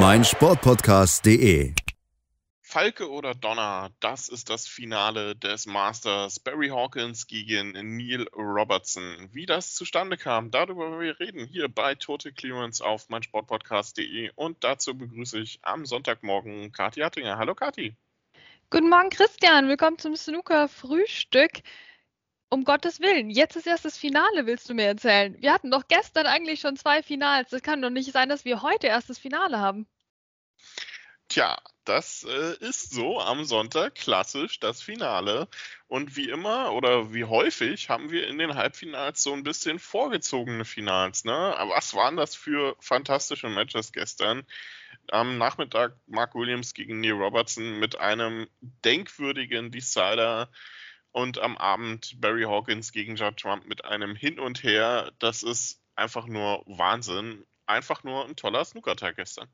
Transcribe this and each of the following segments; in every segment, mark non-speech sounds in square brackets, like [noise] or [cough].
meinsportpodcast.de. Falke oder Donner, das ist das Finale des Masters. Barry Hawkins gegen Neil Robertson. Wie das zustande kam, darüber wollen wir reden hier bei Total Clearance auf meinsportpodcast.de. Und dazu begrüße ich am Sonntagmorgen Kathi Hattinger. Hallo Kathi. Guten Morgen Christian, willkommen zum Snooker Frühstück. Um Gottes Willen, jetzt ist erst das Finale, willst du mir erzählen? Wir hatten doch gestern eigentlich schon zwei Finals. Es kann doch nicht sein, dass wir heute erst das Finale haben. Tja, das äh, ist so am Sonntag klassisch das Finale. Und wie immer oder wie häufig haben wir in den Halbfinals so ein bisschen vorgezogene Finals. Ne? Aber was waren das für fantastische Matches gestern? Am Nachmittag Mark Williams gegen Neil Robertson mit einem denkwürdigen Decider und am Abend Barry Hawkins gegen Judd Trump mit einem Hin und Her. Das ist einfach nur Wahnsinn. Einfach nur ein toller Snooker-Tag gestern.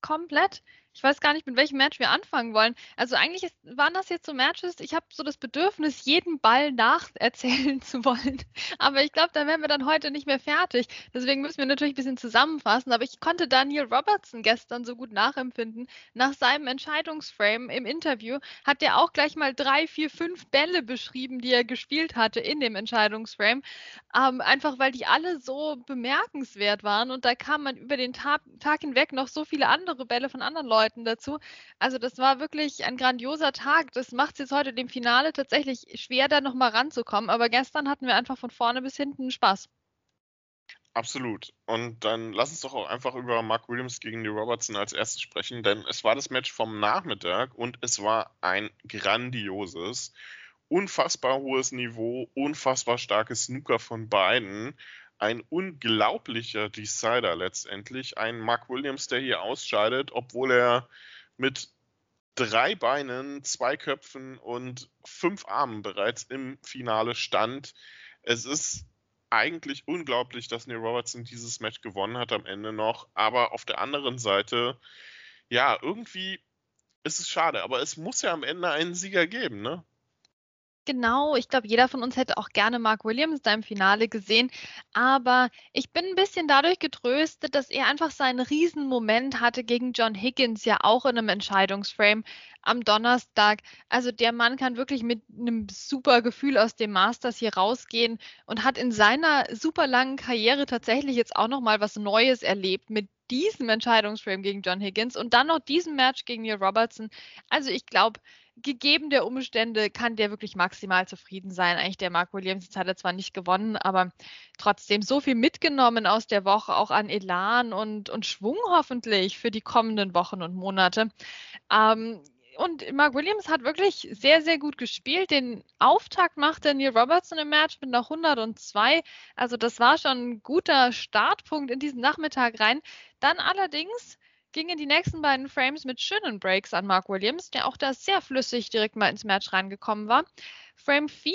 Komplett. Ich weiß gar nicht, mit welchem Match wir anfangen wollen. Also eigentlich ist, waren das jetzt so Matches, ich habe so das Bedürfnis, jeden Ball nacherzählen [laughs] zu wollen. Aber ich glaube, da wären wir dann heute nicht mehr fertig. Deswegen müssen wir natürlich ein bisschen zusammenfassen. Aber ich konnte Daniel Robertson gestern so gut nachempfinden. Nach seinem Entscheidungsframe im Interview hat er auch gleich mal drei, vier, fünf Bälle beschrieben, die er gespielt hatte in dem Entscheidungsframe. Ähm, einfach weil die alle so bemerkenswert waren. Und da kam man über den Tag, Tag hinweg noch so viele andere Bälle von anderen Leuten Leuten dazu. Also das war wirklich ein grandioser Tag. Das macht es jetzt heute dem Finale tatsächlich schwer, da nochmal ranzukommen. Aber gestern hatten wir einfach von vorne bis hinten Spaß. Absolut. Und dann lass uns doch auch einfach über Mark Williams gegen die Robertson als erstes sprechen, denn es war das Match vom Nachmittag und es war ein grandioses, unfassbar hohes Niveau, unfassbar starkes Snooker von beiden ein unglaublicher Decider letztendlich. Ein Mark Williams, der hier ausscheidet, obwohl er mit drei Beinen, zwei Köpfen und fünf Armen bereits im Finale stand. Es ist eigentlich unglaublich, dass Neil Robertson dieses Match gewonnen hat am Ende noch. Aber auf der anderen Seite, ja, irgendwie ist es schade. Aber es muss ja am Ende einen Sieger geben, ne? Genau, ich glaube, jeder von uns hätte auch gerne Mark Williams da im Finale gesehen. Aber ich bin ein bisschen dadurch getröstet, dass er einfach seinen Riesenmoment hatte gegen John Higgins, ja auch in einem Entscheidungsframe am Donnerstag. Also der Mann kann wirklich mit einem super Gefühl aus dem Masters hier rausgehen und hat in seiner super langen Karriere tatsächlich jetzt auch nochmal was Neues erlebt mit diesem Entscheidungsframe gegen John Higgins und dann noch diesem Match gegen Neil Robertson. Also ich glaube, gegeben der Umstände kann der wirklich maximal zufrieden sein. Eigentlich der Mark Williams, jetzt hat er zwar nicht gewonnen, aber trotzdem so viel mitgenommen aus der Woche, auch an Elan und, und Schwung hoffentlich für die kommenden Wochen und Monate. Ähm, und Mark Williams hat wirklich sehr, sehr gut gespielt. Den Auftakt machte Neil Robertson im Match mit einer 102. Also das war schon ein guter Startpunkt in diesen Nachmittag rein. Dann allerdings gingen die nächsten beiden Frames mit schönen Breaks an Mark Williams, der auch da sehr flüssig direkt mal ins Match reingekommen war. Frame 4,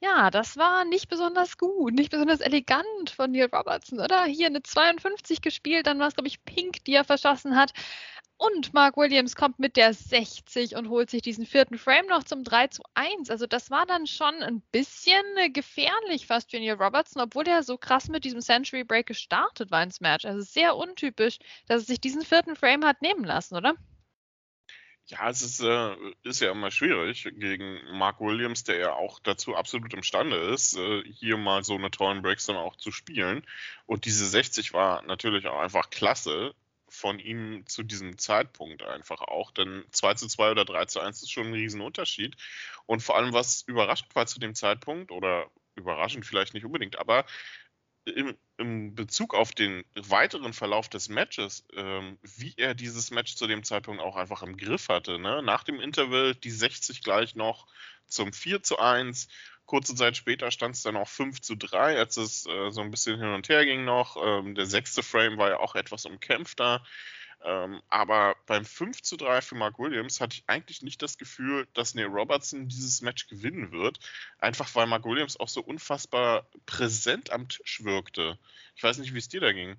ja, das war nicht besonders gut, nicht besonders elegant von Neil Robertson, oder? Hier eine 52 gespielt, dann war es, glaube ich, Pink, die er verschossen hat. Und Mark Williams kommt mit der 60 und holt sich diesen vierten Frame noch zum 3 zu 1. Also das war dann schon ein bisschen gefährlich fast für Neil Robertson, obwohl er so krass mit diesem Century Break gestartet war ins Match. Also sehr untypisch, dass er sich diesen vierten Frame hat nehmen lassen, oder? Ja, es ist, äh, ist ja immer schwierig gegen Mark Williams, der ja auch dazu absolut imstande ist, äh, hier mal so eine tollen Breaks dann auch zu spielen. Und diese 60 war natürlich auch einfach klasse von ihm zu diesem Zeitpunkt einfach auch. Denn 2 zu 2 oder 3 zu 1 ist schon ein Riesenunterschied. Und vor allem, was überraschend war zu dem Zeitpunkt, oder überraschend vielleicht nicht unbedingt, aber im, im Bezug auf den weiteren Verlauf des Matches, ähm, wie er dieses Match zu dem Zeitpunkt auch einfach im Griff hatte. Ne? Nach dem Interval die 60 gleich noch zum 4 zu 1 Kurze Zeit später stand es dann auch 5 zu 3, als es äh, so ein bisschen hin und her ging noch. Ähm, der sechste Frame war ja auch etwas umkämpfter. Ähm, aber beim 5 zu 3 für Mark Williams hatte ich eigentlich nicht das Gefühl, dass Neil Robertson dieses Match gewinnen wird. Einfach weil Mark Williams auch so unfassbar präsent am Tisch wirkte. Ich weiß nicht, wie es dir da ging.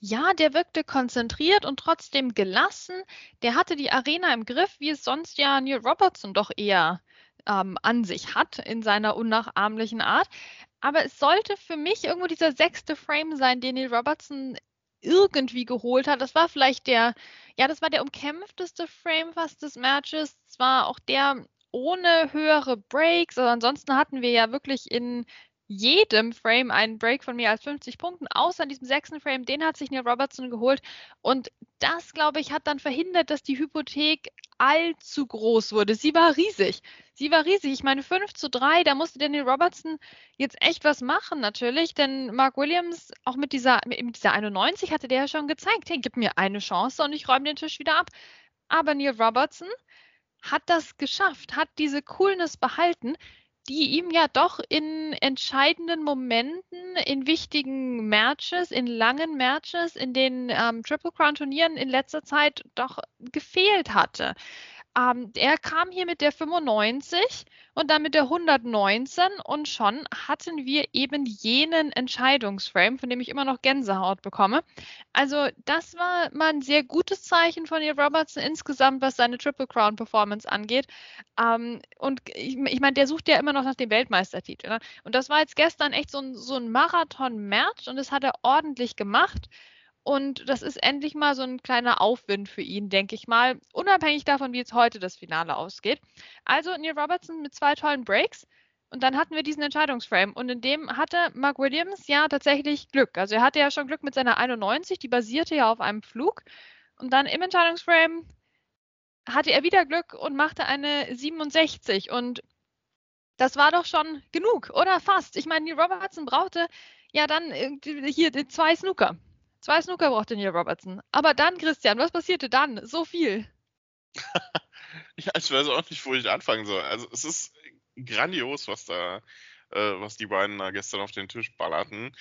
Ja, der wirkte konzentriert und trotzdem gelassen. Der hatte die Arena im Griff, wie es sonst ja Neil Robertson doch eher ähm, an sich hat in seiner unnachahmlichen Art. Aber es sollte für mich irgendwo dieser sechste Frame sein, den Neil Robertson irgendwie geholt hat. Das war vielleicht der, ja, das war der umkämpfteste Frame fast des Matches. Es war auch der ohne höhere Breaks. Also ansonsten hatten wir ja wirklich in jedem Frame einen Break von mehr als 50 Punkten, außer in diesem sechsten Frame, den hat sich Neil Robertson geholt. Und das, glaube ich, hat dann verhindert, dass die Hypothek allzu groß wurde. Sie war riesig. Sie war riesig. Ich meine, 5 zu 3, da musste Daniel Robertson jetzt echt was machen, natürlich. Denn Mark Williams, auch mit dieser, mit dieser 91, hatte der ja schon gezeigt, hey, gib mir eine Chance und ich räume den Tisch wieder ab. Aber Neil Robertson hat das geschafft, hat diese Coolness behalten die ihm ja doch in entscheidenden Momenten, in wichtigen Matches, in langen Matches, in den ähm, Triple Crown Turnieren in letzter Zeit doch gefehlt hatte. Ähm, er kam hier mit der 95 und dann mit der 119 und schon hatten wir eben jenen Entscheidungsframe, von dem ich immer noch Gänsehaut bekomme. Also das war mal ein sehr gutes Zeichen von Neil Robertson insgesamt, was seine Triple Crown Performance angeht. Ähm, und ich, ich meine, der sucht ja immer noch nach dem Weltmeistertitel. Ne? Und das war jetzt gestern echt so ein, so ein Marathon-Match und das hat er ordentlich gemacht. Und das ist endlich mal so ein kleiner Aufwind für ihn, denke ich mal, unabhängig davon, wie jetzt heute das Finale ausgeht. Also Neil Robertson mit zwei tollen Breaks. Und dann hatten wir diesen Entscheidungsframe. Und in dem hatte Mark Williams ja tatsächlich Glück. Also er hatte ja schon Glück mit seiner 91, die basierte ja auf einem Flug. Und dann im Entscheidungsframe hatte er wieder Glück und machte eine 67. Und das war doch schon genug, oder fast. Ich meine, Neil Robertson brauchte ja dann hier zwei Snooker. Zwei Snooker brauchte Neil Robertson. Aber dann, Christian, was passierte dann? So viel. [laughs] ja, ich weiß auch nicht, wo ich anfangen soll. Also es ist grandios, was da, äh, was die beiden da gestern auf den Tisch ballerten.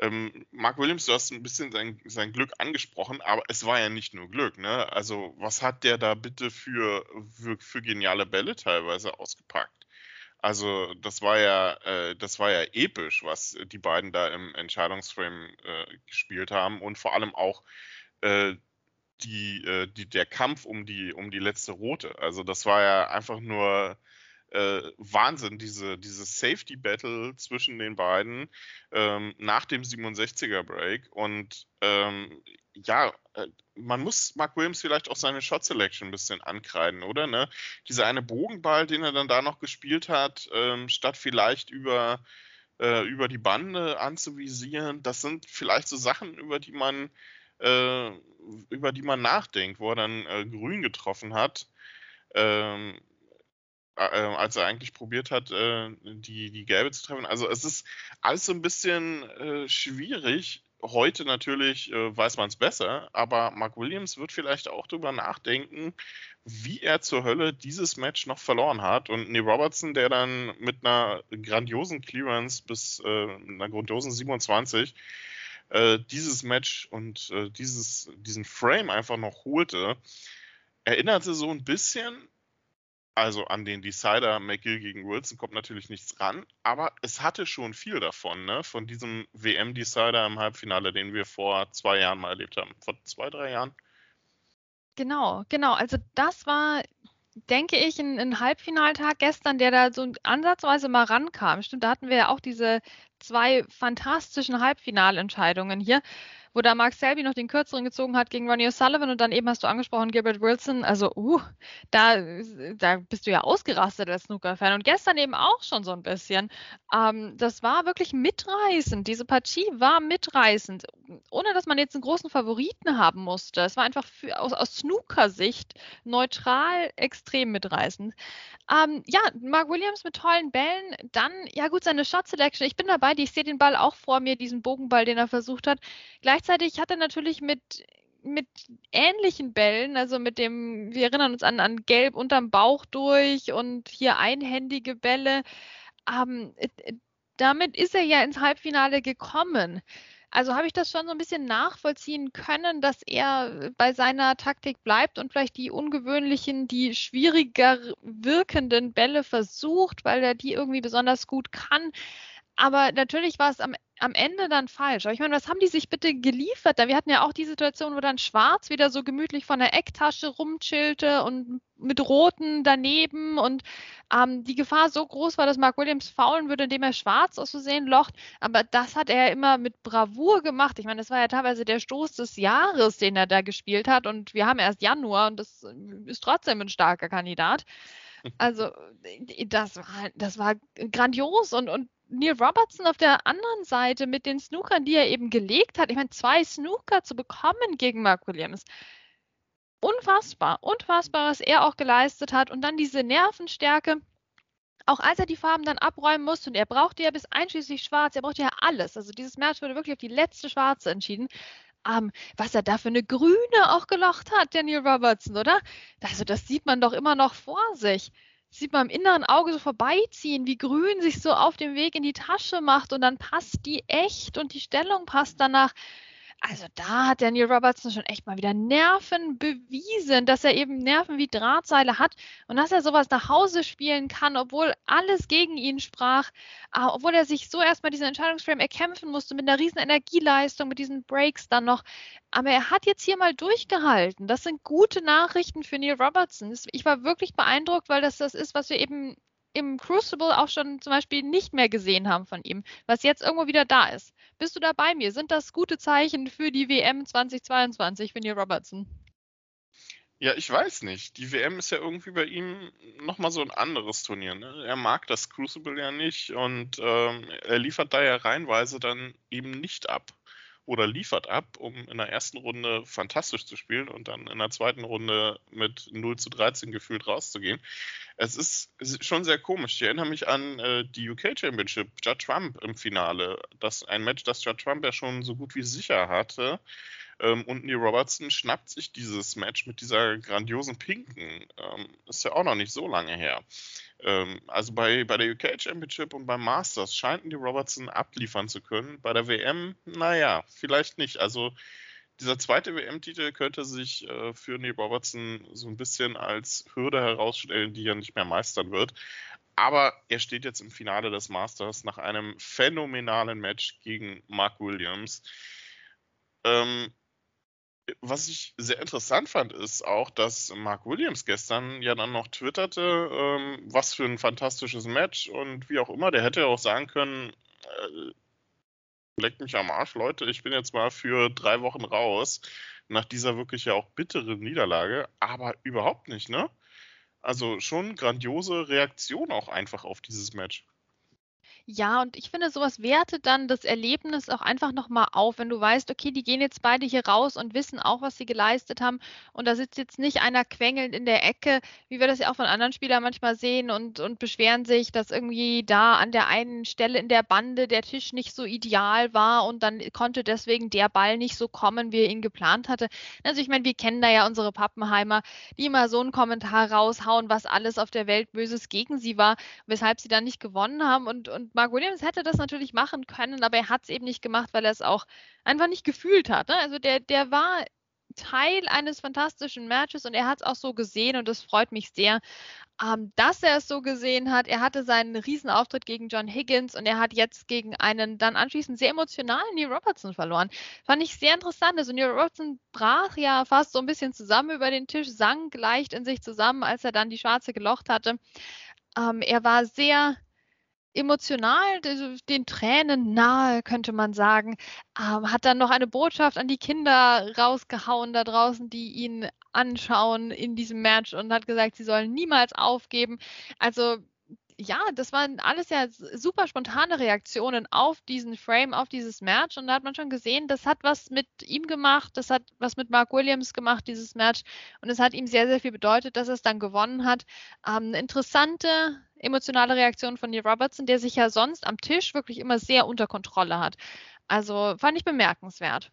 Ähm, Mark Williams, du hast ein bisschen sein, sein Glück angesprochen, aber es war ja nicht nur Glück, ne? Also, was hat der da bitte für, für, für geniale Bälle teilweise ausgepackt? Also das war ja, äh, das war ja episch, was die beiden da im Entscheidungsframe äh, gespielt haben und vor allem auch äh, die, äh, die, der Kampf um die, um die letzte Rote. Also das war ja einfach nur äh, Wahnsinn, diese, diese Safety Battle zwischen den beiden ähm, nach dem 67er Break und ähm, ja, äh, man muss Mark Williams vielleicht auch seine Shot Selection ein bisschen ankreiden, oder? Ne? Dieser eine Bogenball, den er dann da noch gespielt hat, ähm, statt vielleicht über, äh, über die Bande anzuvisieren, das sind vielleicht so Sachen, über die man, äh, über die man nachdenkt, wo er dann äh, grün getroffen hat. Ähm, äh, als er eigentlich probiert hat, äh, die, die gelbe zu treffen. Also es ist alles so ein bisschen schwierig, heute natürlich äh, weiß man es besser, aber Mark Williams wird vielleicht auch darüber nachdenken, wie er zur Hölle dieses Match noch verloren hat. Und Neil Robertson, der dann mit einer grandiosen Clearance bis äh, einer grandiosen 27 äh, dieses Match und äh, dieses, diesen Frame einfach noch holte, erinnerte so ein bisschen also an den Decider McGill gegen Wilson kommt natürlich nichts ran, aber es hatte schon viel davon, ne? Von diesem WM-Decider im Halbfinale, den wir vor zwei Jahren mal erlebt haben. Vor zwei, drei Jahren. Genau, genau. Also das war, denke ich, ein, ein Halbfinaltag gestern, der da so ansatzweise mal rankam. Stimmt, da hatten wir ja auch diese zwei fantastischen Halbfinalentscheidungen hier wo da Mark Selby noch den kürzeren gezogen hat gegen Ronnie O'Sullivan und dann eben hast du angesprochen, Gilbert Wilson. Also, uh, da, da bist du ja ausgerastet als Snooker-Fan und gestern eben auch schon so ein bisschen. Ähm, das war wirklich mitreißend. Diese Partie war mitreißend, ohne dass man jetzt einen großen Favoriten haben musste. Es war einfach für, aus, aus Snooker-Sicht neutral extrem mitreißend. Ähm, ja, Mark Williams mit tollen Bällen. Dann, ja gut, seine Shot Selection. Ich bin dabei, ich sehe den Ball auch vor mir, diesen Bogenball, den er versucht hat. Gleichzeitig hat er natürlich mit mit ähnlichen Bällen, also mit dem, wir erinnern uns an, an Gelb unterm Bauch durch und hier einhändige Bälle. Ähm, damit ist er ja ins Halbfinale gekommen. Also habe ich das schon so ein bisschen nachvollziehen können, dass er bei seiner Taktik bleibt und vielleicht die ungewöhnlichen, die schwieriger wirkenden Bälle versucht, weil er die irgendwie besonders gut kann. Aber natürlich war es am, am Ende dann falsch. Aber ich meine, was haben die sich bitte geliefert? Wir hatten ja auch die Situation, wo dann Schwarz wieder so gemütlich von der Ecktasche rumchillte und mit Roten daneben und ähm, die Gefahr so groß war, dass Mark Williams faulen würde, indem er Schwarz aus Versehen locht. Aber das hat er immer mit Bravour gemacht. Ich meine, das war ja teilweise der Stoß des Jahres, den er da gespielt hat. Und wir haben erst Januar und das ist trotzdem ein starker Kandidat. [laughs] Also, das war, das war grandios und, und Neil Robertson auf der anderen Seite mit den Snookern, die er eben gelegt hat. Ich meine, zwei Snooker zu bekommen gegen Mark Williams. Unfassbar, unfassbar, was er auch geleistet hat. Und dann diese Nervenstärke. Auch als er die Farben dann abräumen musste, und er brauchte ja bis einschließlich Schwarz, er brauchte ja alles. Also dieses Match wurde wirklich auf die letzte Schwarze entschieden. Um, was er da für eine Grüne auch gelocht hat, Daniel Robertson, oder? Also das sieht man doch immer noch vor sich sieht man im inneren Auge so vorbeiziehen, wie Grün sich so auf dem Weg in die Tasche macht und dann passt die echt und die Stellung passt danach. Also da hat Daniel Robertson schon echt mal wieder Nerven bewiesen, dass er eben Nerven wie Drahtseile hat und dass er sowas nach Hause spielen kann, obwohl alles gegen ihn sprach, äh, obwohl er sich so erstmal diesen Entscheidungsframe erkämpfen musste mit einer riesen Energieleistung, mit diesen Breaks dann noch. Aber er hat jetzt hier mal durchgehalten. Das sind gute Nachrichten für Neil Robertson. Ich war wirklich beeindruckt, weil das das ist, was wir eben im Crucible auch schon zum Beispiel nicht mehr gesehen haben von ihm, was jetzt irgendwo wieder da ist. Bist du da bei mir? Sind das gute Zeichen für die WM 2022, Vinnie Robertson? Ja, ich weiß nicht. Die WM ist ja irgendwie bei ihm nochmal so ein anderes Turnier. Ne? Er mag das Crucible ja nicht und ähm, er liefert da ja reinweise dann eben nicht ab oder liefert ab, um in der ersten Runde fantastisch zu spielen und dann in der zweiten Runde mit 0 zu 13 gefühlt rauszugehen. Es ist, schon sehr komisch. Ich erinnere mich an äh, die UK Championship, Judd Trump im Finale. Das ein Match, das Judd Trump ja schon so gut wie sicher hatte. Ähm, und Neil Robertson schnappt sich dieses Match mit dieser grandiosen Pinken. Ähm, ist ja auch noch nicht so lange her. Ähm, also bei, bei der UK Championship und beim Masters scheinten die Robertson abliefern zu können. Bei der WM, naja, vielleicht nicht. Also dieser zweite WM-Titel könnte sich äh, für Neil Robertson so ein bisschen als Hürde herausstellen, die er nicht mehr meistern wird. Aber er steht jetzt im Finale des Masters nach einem phänomenalen Match gegen Mark Williams. Ähm, was ich sehr interessant fand, ist auch, dass Mark Williams gestern ja dann noch twitterte, ähm, was für ein fantastisches Match und wie auch immer. Der hätte ja auch sagen können, äh, leckt mich am Arsch, Leute, ich bin jetzt mal für drei Wochen raus, nach dieser wirklich ja auch bitteren Niederlage, aber überhaupt nicht, ne? Also schon grandiose Reaktion auch einfach auf dieses Match. Ja, und ich finde, sowas wertet dann das Erlebnis auch einfach nochmal auf, wenn du weißt, okay, die gehen jetzt beide hier raus und wissen auch, was sie geleistet haben. Und da sitzt jetzt nicht einer quengelnd in der Ecke, wie wir das ja auch von anderen Spielern manchmal sehen und, und beschweren sich, dass irgendwie da an der einen Stelle in der Bande der Tisch nicht so ideal war und dann konnte deswegen der Ball nicht so kommen, wie er ihn geplant hatte. Also ich meine, wir kennen da ja unsere Pappenheimer, die immer so einen Kommentar raushauen, was alles auf der Welt Böses gegen sie war, weshalb sie dann nicht gewonnen haben und, und Mark Williams hätte das natürlich machen können, aber er hat es eben nicht gemacht, weil er es auch einfach nicht gefühlt hat. Ne? Also der, der war Teil eines fantastischen Matches und er hat es auch so gesehen und das freut mich sehr, ähm, dass er es so gesehen hat. Er hatte seinen Riesenauftritt gegen John Higgins und er hat jetzt gegen einen dann anschließend sehr emotionalen Neil Robertson verloren. Fand ich sehr interessant. Also Neil Robertson brach ja fast so ein bisschen zusammen über den Tisch, sang leicht in sich zusammen, als er dann die Schwarze gelocht hatte. Ähm, er war sehr emotional den Tränen nahe, könnte man sagen. Ähm, hat dann noch eine Botschaft an die Kinder rausgehauen da draußen, die ihn anschauen in diesem Match und hat gesagt, sie sollen niemals aufgeben. Also ja, das waren alles ja super spontane Reaktionen auf diesen Frame, auf dieses Match. Und da hat man schon gesehen, das hat was mit ihm gemacht, das hat was mit Mark Williams gemacht, dieses Match. Und es hat ihm sehr, sehr viel bedeutet, dass er es dann gewonnen hat. Ähm, eine interessante, emotionale Reaktion von Neil Robertson, der sich ja sonst am Tisch wirklich immer sehr unter Kontrolle hat. Also fand ich bemerkenswert.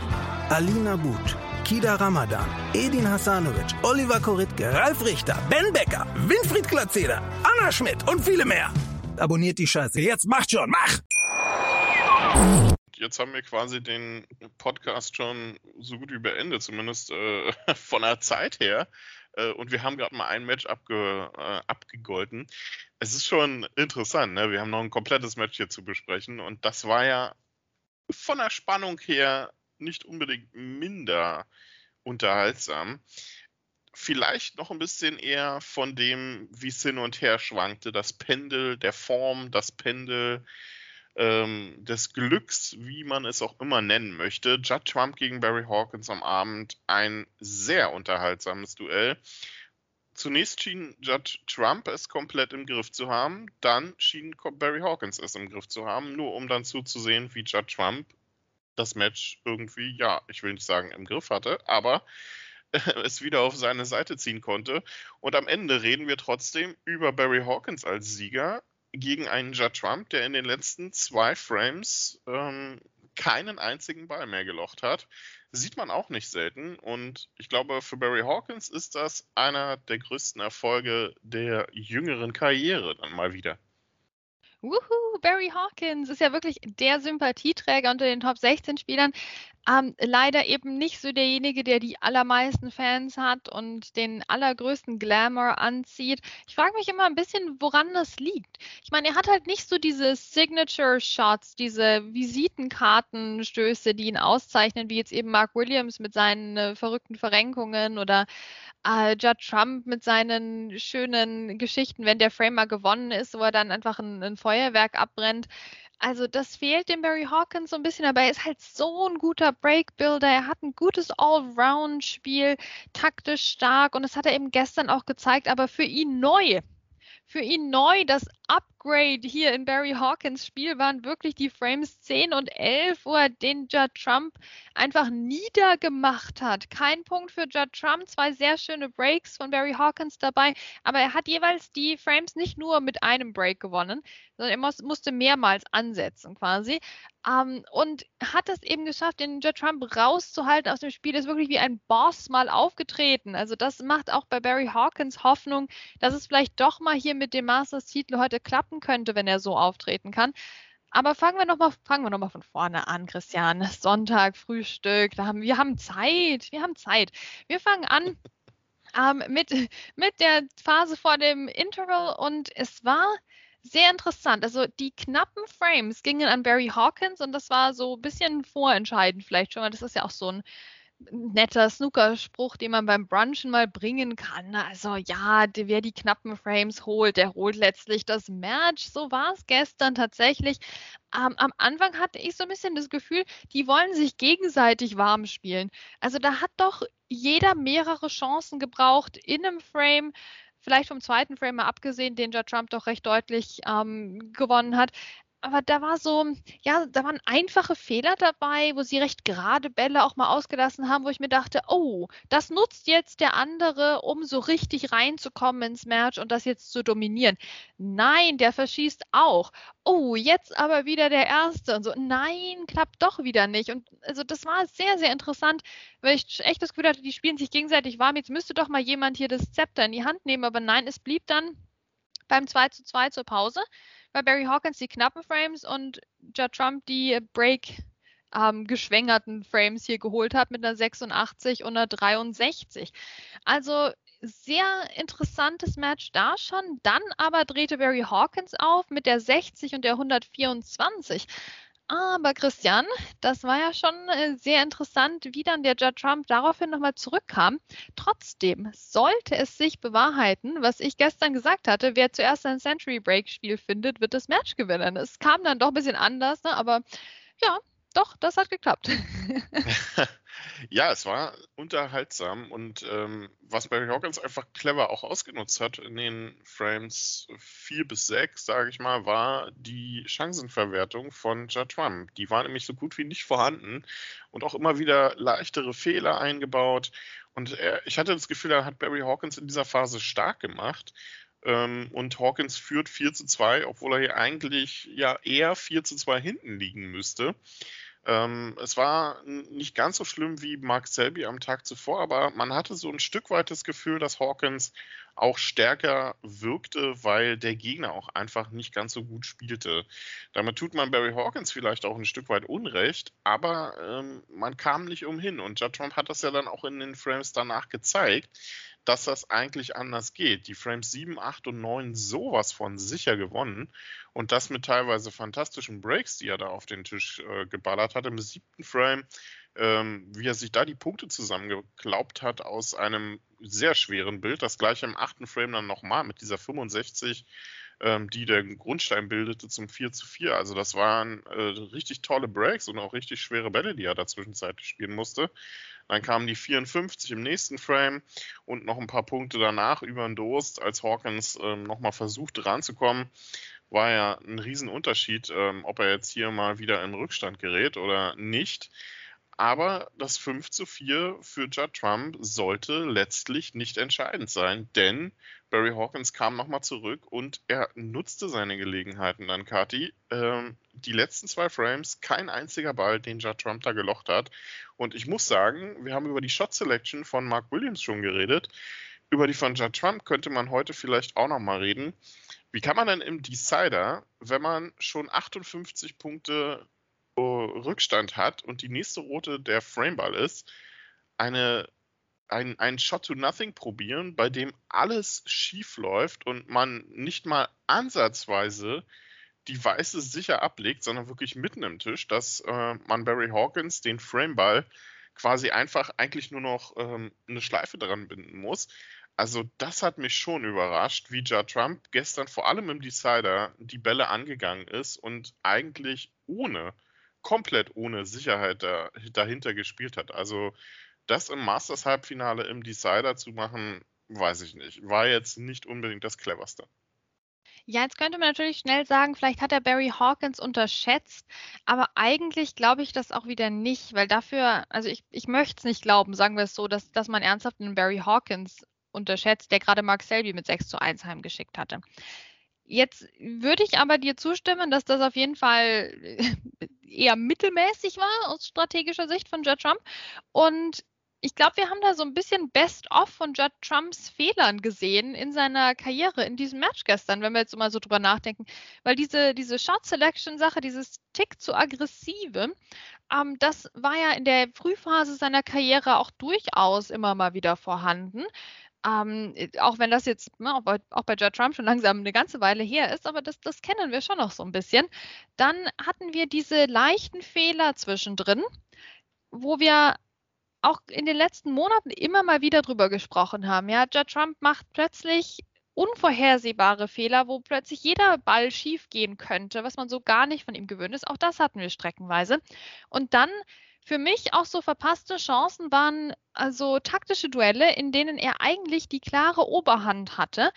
Alina But, Kida Ramadan, Edin Hasanovic, Oliver Koritke, Ralf Richter, Ben Becker, Winfried Glatzeder, Anna Schmidt und viele mehr. Abonniert die Scheiße. Jetzt macht schon, mach! Jetzt haben wir quasi den Podcast schon so gut wie beendet, zumindest äh, [laughs] von der Zeit her. Äh, und wir haben gerade mal ein Match abge, äh, abgegolten. Es ist schon interessant, ne? Wir haben noch ein komplettes Match hier zu besprechen. Und das war ja von der Spannung her nicht unbedingt minder unterhaltsam. Vielleicht noch ein bisschen eher von dem, wie es hin und her schwankte, das Pendel der Form, das Pendel ähm, des Glücks, wie man es auch immer nennen möchte. Judd Trump gegen Barry Hawkins am Abend, ein sehr unterhaltsames Duell. Zunächst schien Judd Trump es komplett im Griff zu haben, dann schien Barry Hawkins es im Griff zu haben, nur um dann zuzusehen, wie Judd Trump das Match irgendwie, ja, ich will nicht sagen im Griff hatte, aber [laughs] es wieder auf seine Seite ziehen konnte. Und am Ende reden wir trotzdem über Barry Hawkins als Sieger gegen einen Judd Trump, der in den letzten zwei Frames ähm, keinen einzigen Ball mehr gelocht hat. Sieht man auch nicht selten. Und ich glaube, für Barry Hawkins ist das einer der größten Erfolge der jüngeren Karriere dann mal wieder. Wuhu, Barry Hawkins ist ja wirklich der Sympathieträger unter den Top 16 Spielern. Ähm, leider eben nicht so derjenige, der die allermeisten Fans hat und den allergrößten Glamour anzieht. Ich frage mich immer ein bisschen, woran das liegt. Ich meine, er hat halt nicht so diese Signature-Shots, diese Visitenkartenstöße, die ihn auszeichnen, wie jetzt eben Mark Williams mit seinen äh, verrückten Verrenkungen oder äh, Judd Trump mit seinen schönen Geschichten, wenn der Frame mal gewonnen ist, wo er dann einfach ein, ein Feuerwerk abbrennt. Also das fehlt dem Barry Hawkins so ein bisschen, aber er ist halt so ein guter Breakbuilder. Er hat ein gutes Allround-Spiel, taktisch stark und das hat er eben gestern auch gezeigt, aber für ihn neu. Für ihn neu, das Upgrade hier in Barry Hawkins Spiel waren wirklich die Frames 10 und 11, wo er den Judd Trump einfach niedergemacht hat. Kein Punkt für Judd Trump, zwei sehr schöne Breaks von Barry Hawkins dabei, aber er hat jeweils die Frames nicht nur mit einem Break gewonnen, sondern er muss, musste mehrmals ansetzen quasi. Um, und hat es eben geschafft, den Judd Trump rauszuhalten aus dem Spiel, ist wirklich wie ein Boss mal aufgetreten. Also das macht auch bei Barry Hawkins Hoffnung, dass es vielleicht doch mal hier mit dem Masters-Titel heute klappen könnte, wenn er so auftreten kann. Aber fangen wir nochmal noch von vorne an, Christian. Sonntag, Frühstück, da haben, wir haben Zeit, wir haben Zeit. Wir fangen an ähm, mit, mit der Phase vor dem Interval und es war sehr interessant. Also die knappen Frames gingen an Barry Hawkins und das war so ein bisschen vorentscheidend vielleicht schon, weil das ist ja auch so ein netter Snookerspruch, den man beim Brunchen mal bringen kann. Also ja, wer die knappen Frames holt, der holt letztlich das Match. So war es gestern tatsächlich. Ähm, am Anfang hatte ich so ein bisschen das Gefühl, die wollen sich gegenseitig warm spielen. Also da hat doch jeder mehrere Chancen gebraucht in einem Frame vielleicht vom zweiten Frame mal abgesehen, den ja Trump doch recht deutlich ähm, gewonnen hat aber da war so, ja, da waren einfache Fehler dabei, wo sie recht gerade Bälle auch mal ausgelassen haben, wo ich mir dachte, oh, das nutzt jetzt der andere, um so richtig reinzukommen ins Match und das jetzt zu dominieren. Nein, der verschießt auch. Oh, jetzt aber wieder der Erste und so. Nein, klappt doch wieder nicht. Und also das war sehr, sehr interessant, weil ich echt das Gefühl hatte, die spielen sich gegenseitig warm. Jetzt müsste doch mal jemand hier das Zepter in die Hand nehmen, aber nein, es blieb dann beim 2 zu 2 zur Pause bei Barry Hawkins die knappen Frames und Judd Trump die Break ähm, geschwängerten Frames hier geholt hat mit einer 86 und einer 63. Also sehr interessantes Match da schon. Dann aber drehte Barry Hawkins auf mit der 60 und der 124. Aber Christian, das war ja schon äh, sehr interessant, wie dann der Judge Trump daraufhin nochmal zurückkam. Trotzdem sollte es sich bewahrheiten, was ich gestern gesagt hatte, wer zuerst ein Century Break Spiel findet, wird das Match gewinnen. Es kam dann doch ein bisschen anders, ne? aber ja, doch, das hat geklappt. [laughs] ja, es war unterhaltsam und ähm, was Barry Hawkins einfach clever auch ausgenutzt hat in den Frames 4 bis 6, sage ich mal, war die Chancenverwertung von Judd Trump. Die war nämlich so gut wie nicht vorhanden und auch immer wieder leichtere Fehler eingebaut. Und er, ich hatte das Gefühl, er hat Barry Hawkins in dieser Phase stark gemacht. Ähm, und Hawkins führt 4 zu 2, obwohl er hier eigentlich ja eher 4 zu 2 hinten liegen müsste. Ähm, es war nicht ganz so schlimm wie Mark Selby am Tag zuvor, aber man hatte so ein Stück weit das Gefühl, dass Hawkins auch stärker wirkte, weil der Gegner auch einfach nicht ganz so gut spielte. Damit tut man Barry Hawkins vielleicht auch ein Stück weit Unrecht, aber ähm, man kam nicht umhin und Judd Trump hat das ja dann auch in den Frames danach gezeigt dass das eigentlich anders geht. Die Frames 7, 8 und 9 sowas von sicher gewonnen und das mit teilweise fantastischen Breaks, die er da auf den Tisch äh, geballert hat. Im siebten Frame, ähm, wie er sich da die Punkte zusammengeklaubt hat aus einem sehr schweren Bild. Das gleiche im achten Frame dann nochmal mit dieser 65 ähm, die der Grundstein bildete zum 4 zu 4. Also das waren äh, richtig tolle Breaks und auch richtig schwere Bälle, die er da zwischenzeitlich spielen musste. Dann kamen die 54 im nächsten Frame und noch ein paar Punkte danach über den Durst, als Hawkins ähm, nochmal versucht ranzukommen. War ja ein Riesenunterschied, ähm, ob er jetzt hier mal wieder in Rückstand gerät oder nicht. Aber das 5 zu 4 für Judd Trump sollte letztlich nicht entscheidend sein, denn Barry Hawkins kam nochmal zurück und er nutzte seine Gelegenheiten dann, Kati. Ähm, die letzten zwei Frames, kein einziger Ball, den Judd Trump da gelocht hat. Und ich muss sagen, wir haben über die Shot Selection von Mark Williams schon geredet. Über die von Judd Trump könnte man heute vielleicht auch nochmal reden. Wie kann man denn im Decider, wenn man schon 58 Punkte Rückstand hat und die nächste rote der Frameball ist, eine ein, ein Shot to Nothing probieren, bei dem alles schief läuft und man nicht mal ansatzweise die Weiße sicher ablegt, sondern wirklich mitten im Tisch, dass äh, man Barry Hawkins den Frameball quasi einfach eigentlich nur noch ähm, eine Schleife dran binden muss. Also das hat mich schon überrascht, wie Ja Trump gestern vor allem im Decider die Bälle angegangen ist und eigentlich ohne, komplett ohne Sicherheit da, dahinter gespielt hat. Also das im Masters-Halbfinale im Decider zu machen, weiß ich nicht. War jetzt nicht unbedingt das cleverste. Ja, jetzt könnte man natürlich schnell sagen, vielleicht hat er Barry Hawkins unterschätzt, aber eigentlich glaube ich das auch wieder nicht, weil dafür, also ich, ich möchte es nicht glauben, sagen wir es so, dass, dass man ernsthaft einen Barry Hawkins unterschätzt, der gerade Mark Selby mit 6 zu 1 heimgeschickt hatte. Jetzt würde ich aber dir zustimmen, dass das auf jeden Fall eher mittelmäßig war aus strategischer Sicht von Judge Trump. Und ich glaube, wir haben da so ein bisschen Best-of von Judd Trumps Fehlern gesehen in seiner Karriere, in diesem Match gestern, wenn wir jetzt mal so drüber nachdenken. Weil diese, diese Shot-Selection-Sache, dieses Tick zu aggressive, ähm, das war ja in der Frühphase seiner Karriere auch durchaus immer mal wieder vorhanden. Ähm, auch wenn das jetzt ne, auch, bei, auch bei Judd Trump schon [laughs] langsam eine ganze Weile her ist, aber das, das kennen wir schon noch so ein bisschen. Dann hatten wir diese leichten Fehler zwischendrin, wo wir auch in den letzten Monaten immer mal wieder drüber gesprochen haben. Ja, Judd Trump macht plötzlich unvorhersehbare Fehler, wo plötzlich jeder Ball schief gehen könnte, was man so gar nicht von ihm gewöhnt ist. Auch das hatten wir streckenweise. Und dann für mich auch so verpasste Chancen waren also taktische Duelle, in denen er eigentlich die klare Oberhand hatte.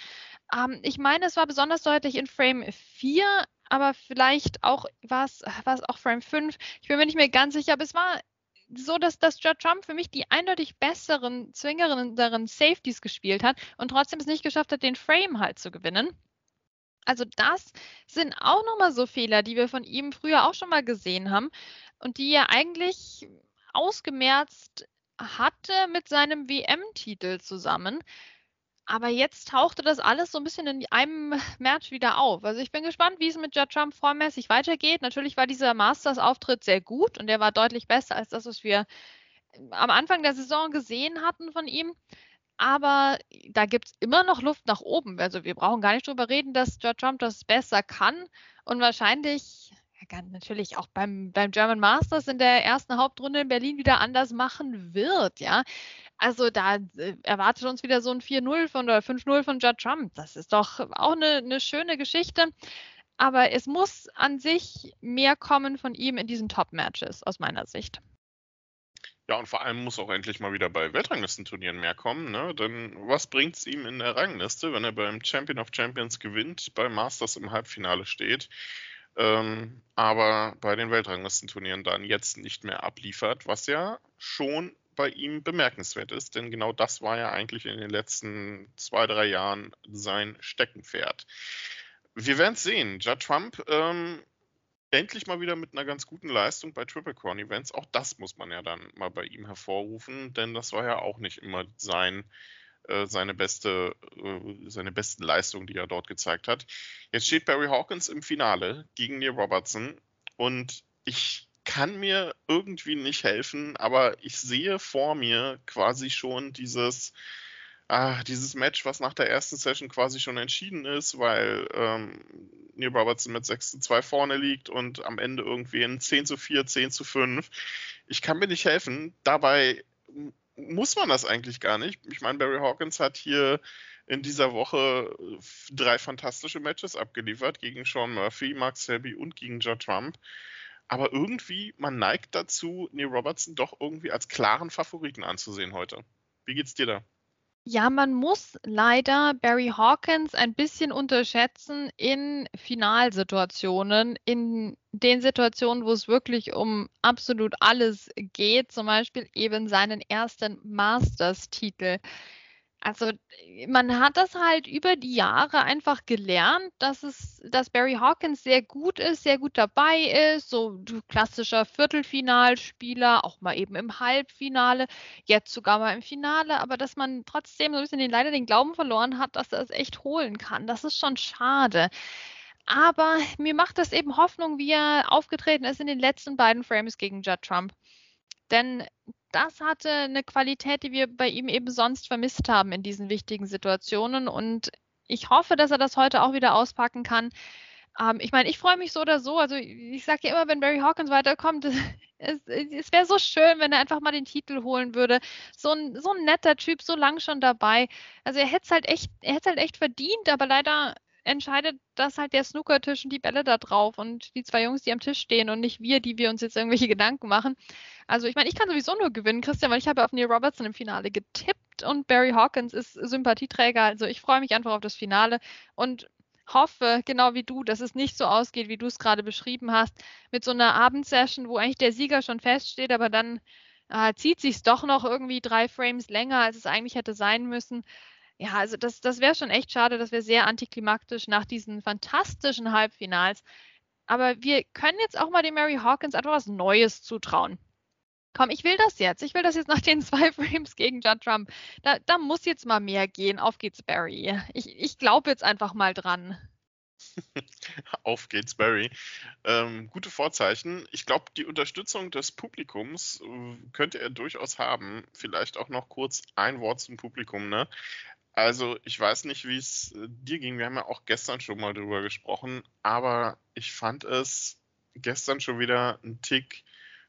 Ähm, ich meine, es war besonders deutlich in Frame 4, aber vielleicht auch war es auch Frame 5. Ich bin mir nicht mehr ganz sicher, aber es war so, dass, dass Judd Trump für mich die eindeutig besseren, zwingerenderen Safeties gespielt hat und trotzdem es nicht geschafft hat, den Frame halt zu gewinnen. Also das sind auch nochmal so Fehler, die wir von ihm früher auch schon mal gesehen haben und die er eigentlich ausgemerzt hatte mit seinem WM-Titel zusammen. Aber jetzt tauchte das alles so ein bisschen in einem [laughs] Match wieder auf. Also ich bin gespannt, wie es mit Judd Trump formmäßig weitergeht. Natürlich war dieser Masters-Auftritt sehr gut und der war deutlich besser als das, was wir am Anfang der Saison gesehen hatten von ihm. Aber da gibt es immer noch Luft nach oben. Also wir brauchen gar nicht drüber reden, dass Judd Trump das besser kann. Und wahrscheinlich natürlich auch beim, beim German Masters in der ersten Hauptrunde in Berlin wieder anders machen wird, ja. Also da äh, erwartet uns wieder so ein 4-0 von oder 5-0 von Judd Trump. Das ist doch auch eine, eine schöne Geschichte. Aber es muss an sich mehr kommen von ihm in diesen Top-Matches, aus meiner Sicht. Ja, und vor allem muss auch endlich mal wieder bei Weltranglistenturnieren mehr kommen, ne? Denn was bringt es ihm in der Rangliste, wenn er beim Champion of Champions gewinnt, beim Masters im Halbfinale steht, ähm, aber bei den Weltranglistenturnieren dann jetzt nicht mehr abliefert, was ja schon bei ihm bemerkenswert ist, denn genau das war ja eigentlich in den letzten zwei, drei Jahren sein Steckenpferd. Wir werden es sehen. Judd Trump ähm, endlich mal wieder mit einer ganz guten Leistung bei Triple Crown Events. Auch das muss man ja dann mal bei ihm hervorrufen, denn das war ja auch nicht immer sein seine beste, äh, seine besten Leistungen, die er dort gezeigt hat. Jetzt steht Barry Hawkins im Finale gegen Neil Robertson und ich kann mir irgendwie nicht helfen, aber ich sehe vor mir quasi schon dieses, ah, dieses Match, was nach der ersten Session quasi schon entschieden ist, weil ähm, Neil Robertson mit 6 zu 2 vorne liegt und am Ende irgendwie in 10 zu 4, 10 zu 5. Ich kann mir nicht helfen. Dabei muss man das eigentlich gar nicht. Ich meine, Barry Hawkins hat hier in dieser Woche drei fantastische Matches abgeliefert gegen Sean Murphy, Mark Selby und gegen Joe Trump. Aber irgendwie, man neigt dazu, Neil Robertson doch irgendwie als klaren Favoriten anzusehen heute. Wie geht's dir da? Ja, man muss leider Barry Hawkins ein bisschen unterschätzen in Finalsituationen, in den Situationen, wo es wirklich um absolut alles geht, zum Beispiel eben seinen ersten Masters-Titel. Also man hat das halt über die Jahre einfach gelernt, dass es, dass Barry Hawkins sehr gut ist, sehr gut dabei ist, so klassischer Viertelfinalspieler, auch mal eben im Halbfinale, jetzt sogar mal im Finale, aber dass man trotzdem so ein bisschen den, leider den Glauben verloren hat, dass er es echt holen kann. Das ist schon schade. Aber mir macht das eben Hoffnung, wie er aufgetreten ist in den letzten beiden Frames gegen Judd Trump. Denn das hatte eine Qualität, die wir bei ihm eben sonst vermisst haben in diesen wichtigen Situationen. Und ich hoffe, dass er das heute auch wieder auspacken kann. Ähm, ich meine, ich freue mich so oder so. Also ich sage ja immer, wenn Barry Hawkins weiterkommt, [laughs] es, es wäre so schön, wenn er einfach mal den Titel holen würde. So ein, so ein netter Typ, so lang schon dabei. Also er hätte es halt er halt echt verdient, aber leider entscheidet das halt der Snookertisch und die Bälle da drauf und die zwei Jungs, die am Tisch stehen und nicht wir, die wir uns jetzt irgendwelche [laughs] Gedanken machen. Also ich meine, ich kann sowieso nur gewinnen, Christian, weil ich habe auf Neil Robertson im Finale getippt und Barry Hawkins ist Sympathieträger. Also ich freue mich einfach auf das Finale und hoffe, genau wie du, dass es nicht so ausgeht, wie du es gerade beschrieben hast, mit so einer Abendsession, wo eigentlich der Sieger schon feststeht, aber dann äh, zieht sich doch noch irgendwie drei Frames länger, als es eigentlich hätte sein müssen. Ja, also das, das wäre schon echt schade, das wäre sehr antiklimaktisch nach diesen fantastischen Halbfinals. Aber wir können jetzt auch mal dem Mary Hawkins einfach was Neues zutrauen. Komm, ich will das jetzt. Ich will das jetzt nach den [laughs] zwei Frames gegen Judd Trump. Da, da muss jetzt mal mehr gehen. Auf geht's, Barry. Ich, ich glaube jetzt einfach mal dran. [laughs] Auf geht's, Barry. Ähm, gute Vorzeichen. Ich glaube, die Unterstützung des Publikums äh, könnte er durchaus haben. Vielleicht auch noch kurz ein Wort zum Publikum. Ne? Also, ich weiß nicht, wie es äh, dir ging. Wir haben ja auch gestern schon mal drüber gesprochen, aber ich fand es gestern schon wieder ein Tick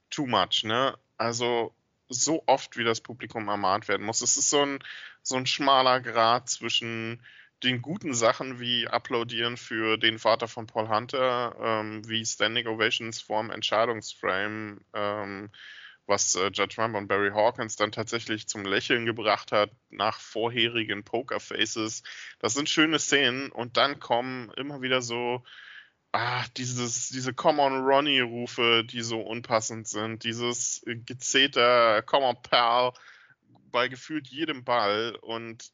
too much, ne? Also, so oft, wie das Publikum ermahnt werden muss. Es ist so ein, so ein schmaler Grad zwischen den guten Sachen wie Applaudieren für den Vater von Paul Hunter, ähm, wie Standing Ovations vorm Entscheidungsframe, ähm, was äh, Judge Trump und Barry Hawkins dann tatsächlich zum Lächeln gebracht hat nach vorherigen Pokerfaces. Das sind schöne Szenen und dann kommen immer wieder so ah, dieses, diese Come on Ronnie Rufe, die so unpassend sind, dieses Gezeter Come on Pal bei gefühlt jedem Ball und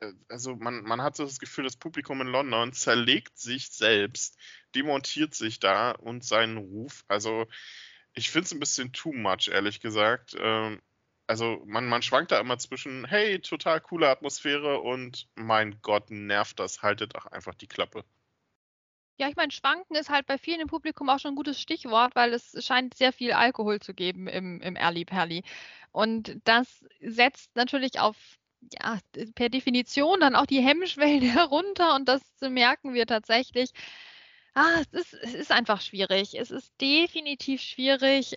äh, also man, man hat so das Gefühl, das Publikum in London zerlegt sich selbst, demontiert sich da und seinen Ruf. Also ich finde es ein bisschen too much, ehrlich gesagt. Ähm, also man, man schwankt da immer zwischen, hey, total coole Atmosphäre und mein Gott, nervt das, haltet doch einfach die Klappe. Ja, ich meine, schwanken ist halt bei vielen im Publikum auch schon ein gutes Stichwort, weil es scheint sehr viel Alkohol zu geben im, im Early Perli. Und das setzt natürlich auf, ja, per Definition dann auch die Hemmschwellen herunter [laughs] und das merken wir tatsächlich. Ah, es ist, es ist einfach schwierig. Es ist definitiv schwierig.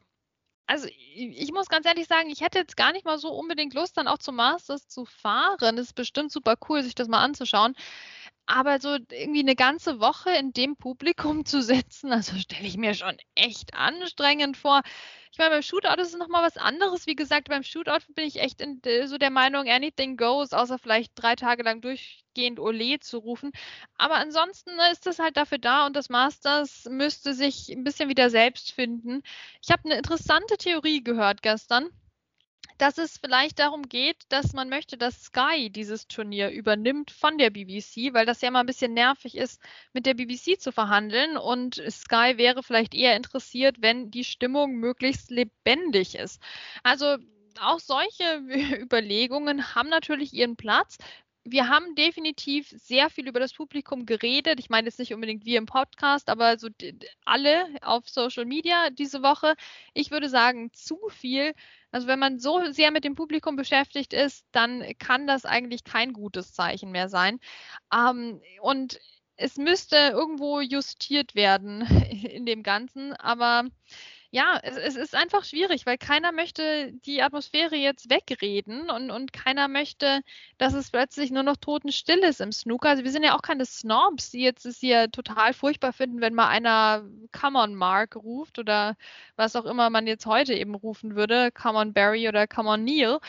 Also ich muss ganz ehrlich sagen, ich hätte jetzt gar nicht mal so unbedingt Lust, dann auch zum Masters zu fahren. Es ist bestimmt super cool, sich das mal anzuschauen. Aber so irgendwie eine ganze Woche in dem Publikum zu sitzen, [laughs] also stelle ich mir schon echt anstrengend vor. Ich meine, beim Shootout ist es nochmal was anderes. Wie gesagt, beim Shootout bin ich echt in, so der Meinung, anything goes, außer vielleicht drei Tage lang durchgehend Ole zu rufen. Aber ansonsten ne, ist das halt dafür da und das Masters müsste sich ein bisschen wieder selbst finden. Ich habe eine interessante Theorie gehört gestern dass es vielleicht darum geht, dass man möchte, dass Sky dieses Turnier übernimmt von der BBC, weil das ja immer ein bisschen nervig ist, mit der BBC zu verhandeln. Und Sky wäre vielleicht eher interessiert, wenn die Stimmung möglichst lebendig ist. Also auch solche [laughs] Überlegungen haben natürlich ihren Platz wir haben definitiv sehr viel über das Publikum geredet. Ich meine jetzt nicht unbedingt wir im Podcast, aber so alle auf Social Media diese Woche. Ich würde sagen, zu viel. Also wenn man so sehr mit dem Publikum beschäftigt ist, dann kann das eigentlich kein gutes Zeichen mehr sein. Ähm, und es müsste irgendwo justiert werden [laughs] in dem Ganzen, aber ja, es, es, ist einfach schwierig, weil keiner möchte die Atmosphäre jetzt wegreden und, und keiner möchte, dass es plötzlich nur noch totenstill ist im Snooker. Also wir sind ja auch keine Snobs, die jetzt es hier total furchtbar finden, wenn mal einer Come on Mark ruft oder was auch immer man jetzt heute eben rufen würde, Come on Barry oder Come on Neil.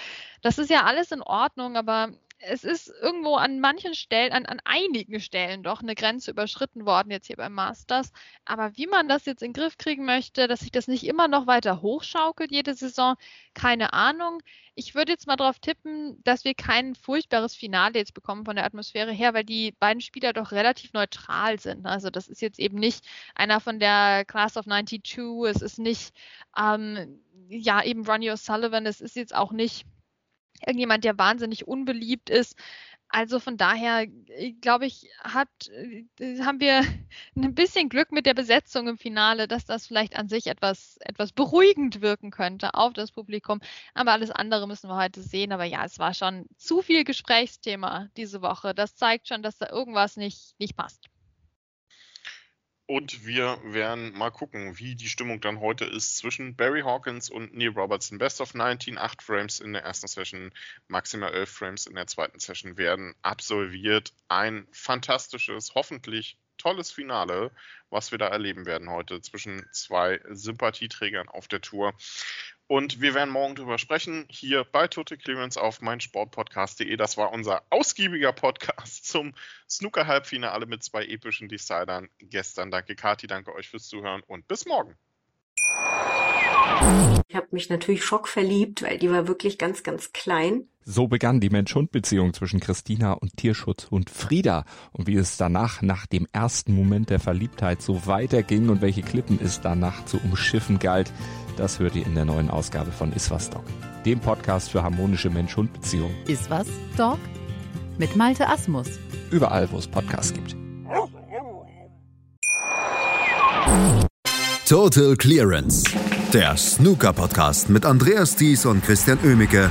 Das ist ja alles in Ordnung, aber es ist irgendwo an manchen Stellen, an, an einigen Stellen doch eine Grenze überschritten worden, jetzt hier beim Masters. Aber wie man das jetzt in den Griff kriegen möchte, dass sich das nicht immer noch weiter hochschaukelt jede Saison, keine Ahnung. Ich würde jetzt mal darauf tippen, dass wir kein furchtbares Finale jetzt bekommen von der Atmosphäre her, weil die beiden Spieler doch relativ neutral sind. Also das ist jetzt eben nicht einer von der Class of 92, es ist nicht, ähm, ja, eben Ronnie O'Sullivan, es ist jetzt auch nicht irgendjemand, der wahnsinnig unbeliebt ist. Also von daher, äh, glaube ich, hat, äh, haben wir [laughs] ein bisschen Glück mit der Besetzung im Finale, dass das vielleicht an sich etwas, etwas beruhigend wirken könnte auf das Publikum. Aber alles andere müssen wir heute sehen. Aber ja, es war schon zu viel Gesprächsthema diese Woche. Das zeigt schon, dass da irgendwas nicht, nicht passt. Und wir werden mal gucken, wie die Stimmung dann heute ist zwischen Barry Hawkins und Neil Robertson. Best of 19, 8 Frames in der ersten Session, maximal 11 Frames in der zweiten Session werden absolviert. Ein fantastisches, hoffentlich tolles Finale, was wir da erleben werden heute zwischen zwei Sympathieträgern auf der Tour. Und wir werden morgen darüber sprechen, hier bei Total Clearance auf meinsportpodcast.de. Das war unser ausgiebiger Podcast zum Snooker-Halbfinale mit zwei epischen Decidern gestern. Danke, Kati, danke euch fürs Zuhören und bis morgen. Ich habe mich natürlich schockverliebt, weil die war wirklich ganz, ganz klein. So begann die Mensch-Hund-Beziehung zwischen Christina und Tierschutzhund Frieda. Und wie es danach, nach dem ersten Moment der Verliebtheit, so weiterging und welche Klippen es danach zu umschiffen galt, das hört ihr in der neuen Ausgabe von Iswas Dog, dem Podcast für harmonische Mensch-Hund-Beziehungen. Iswas Dog? Mit Malte Asmus. Überall, wo es Podcasts gibt. Total Clearance der Snooker-Podcast mit Andreas Thies und Christian Oemicke